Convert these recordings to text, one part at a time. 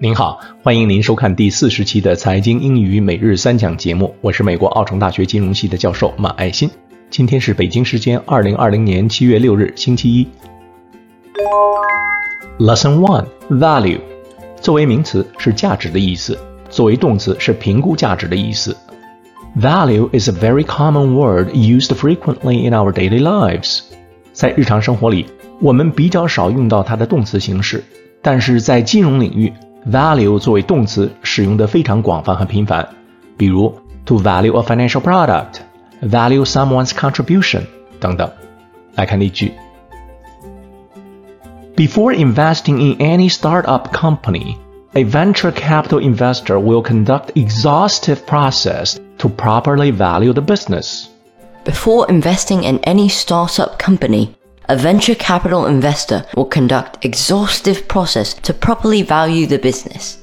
您好，欢迎您收看第四十期的财经英语每日三讲节目，我是美国奥城大学金融系的教授马爱新。今天是北京时间二零二零年七月六日，星期一。Lesson One Value，作为名词是价值的意思，作为动词是评估价值的意思。Value is a very common word used frequently in our daily lives。在日常生活里，我们比较少用到它的动词形式，但是在金融领域。Value 作为动词使用的非常广泛和频繁，比如 to value a financial product, value someone's contribution 等等。来看例句：Before investing in any startup company, a venture capital investor will conduct exhaustive process to properly value the business. Before investing in any startup company, a venture capital investor will conduct exhaustive process to properly value the business.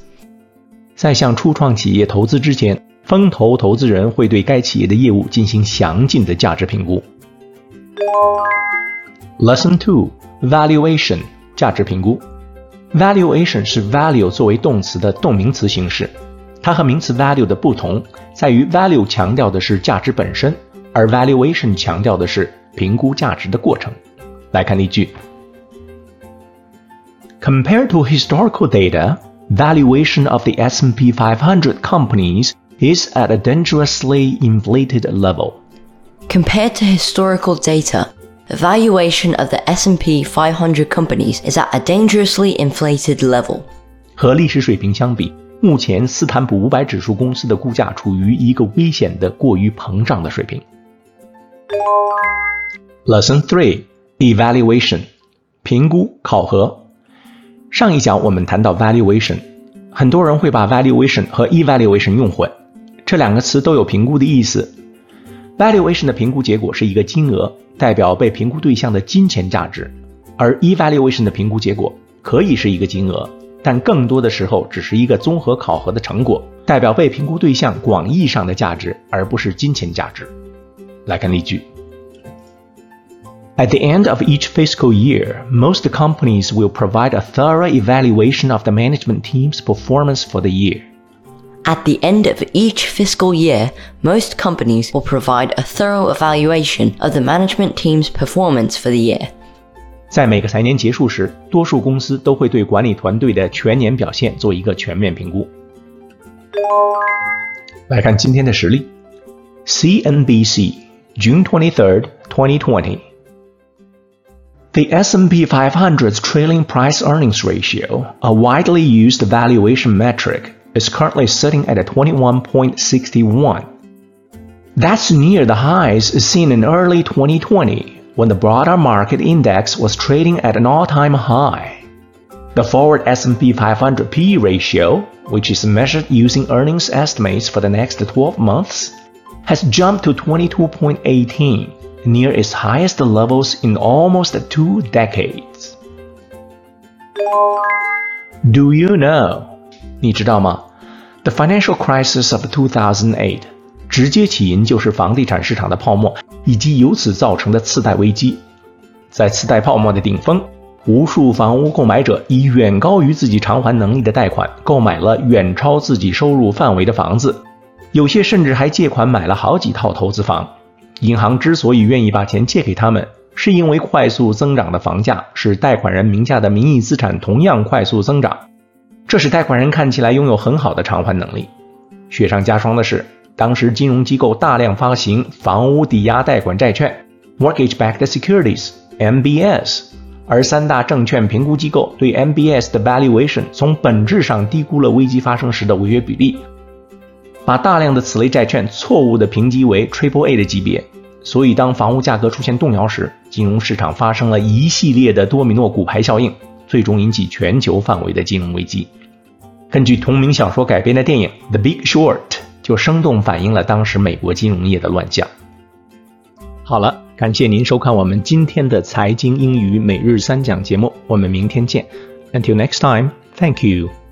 在向初创企业投资之前，风投投资人会对该企业的业务进行详尽的价值评估。Lesson Two Valuation 价值评估。Valuation 是 value 作为动词的动名词形式。它和名词 value 的不同在于 value 强调的是价值本身，而 valuation 强调的是评估价值的过程。 来看例句：Compared to historical data, valuation of the S&P 500 companies is at a dangerously inflated level. Compared to historical data, the valuation of the S&P 500 companies is at a dangerously inflated level. 和历史水平相比，目前斯坦普五百指数公司的股价处于一个危险的过于膨胀的水平。Lesson Three Evaluation，评估考核。上一讲我们谈到 valuation，很多人会把 valuation 和 evaluation 用混，这两个词都有评估的意思。valuation 的评估结果是一个金额，代表被评估对象的金钱价值；而 evaluation 的评估结果可以是一个金额，但更多的时候只是一个综合考核的成果，代表被评估对象广义上的价值，而不是金钱价值。来看例句。At the end of each fiscal year, most companies will provide a thorough evaluation of the management team's performance for the year. At the end of each fiscal year, most companies will provide a thorough evaluation of the management team's performance for the year. 在每个财年结束时，多数公司都会对管理团队的全年表现做一个全面评估。来看今天的实例：CNBC June twenty third, twenty twenty. The S&P 500's trailing price earnings ratio, a widely used valuation metric, is currently sitting at a 21.61. That's near the highs seen in early 2020 when the broader market index was trading at an all-time high. The forward S&P 500 PE ratio, which is measured using earnings estimates for the next 12 months, has jumped to 22.18 near its highest levels in almost two decades. Do you know? 你知道吗？The financial crisis of 2008直接起因就是房地产市场的泡沫以及由此造成的次贷危机。在次贷泡沫的顶峰，无数房屋购买者以远高于自己偿还能力的贷款购买了远超自己收入范围的房子，有些甚至还借款买了好几套投资房。银行之所以愿意把钱借给他们，是因为快速增长的房价使贷款人名下的名义资产同样快速增长，这使贷款人看起来拥有很好的偿还能力。雪上加霜的是，当时金融机构大量发行房屋抵押贷款债券 （Mortgage-backed securities，MBS），而三大证券评估机构对 MBS 的 valuation 从本质上低估了危机发生时的违约比例。把大量的此类债券错误地评级为 Triple A 的级别，所以当房屋价格出现动摇时，金融市场发生了一系列的多米诺骨牌效应，最终引起全球范围的金融危机。根据同名小说改编的电影《The Big Short》就生动反映了当时美国金融业的乱象。好了，感谢您收看我们今天的财经英语每日三讲节目，我们明天见。Until next time, thank you.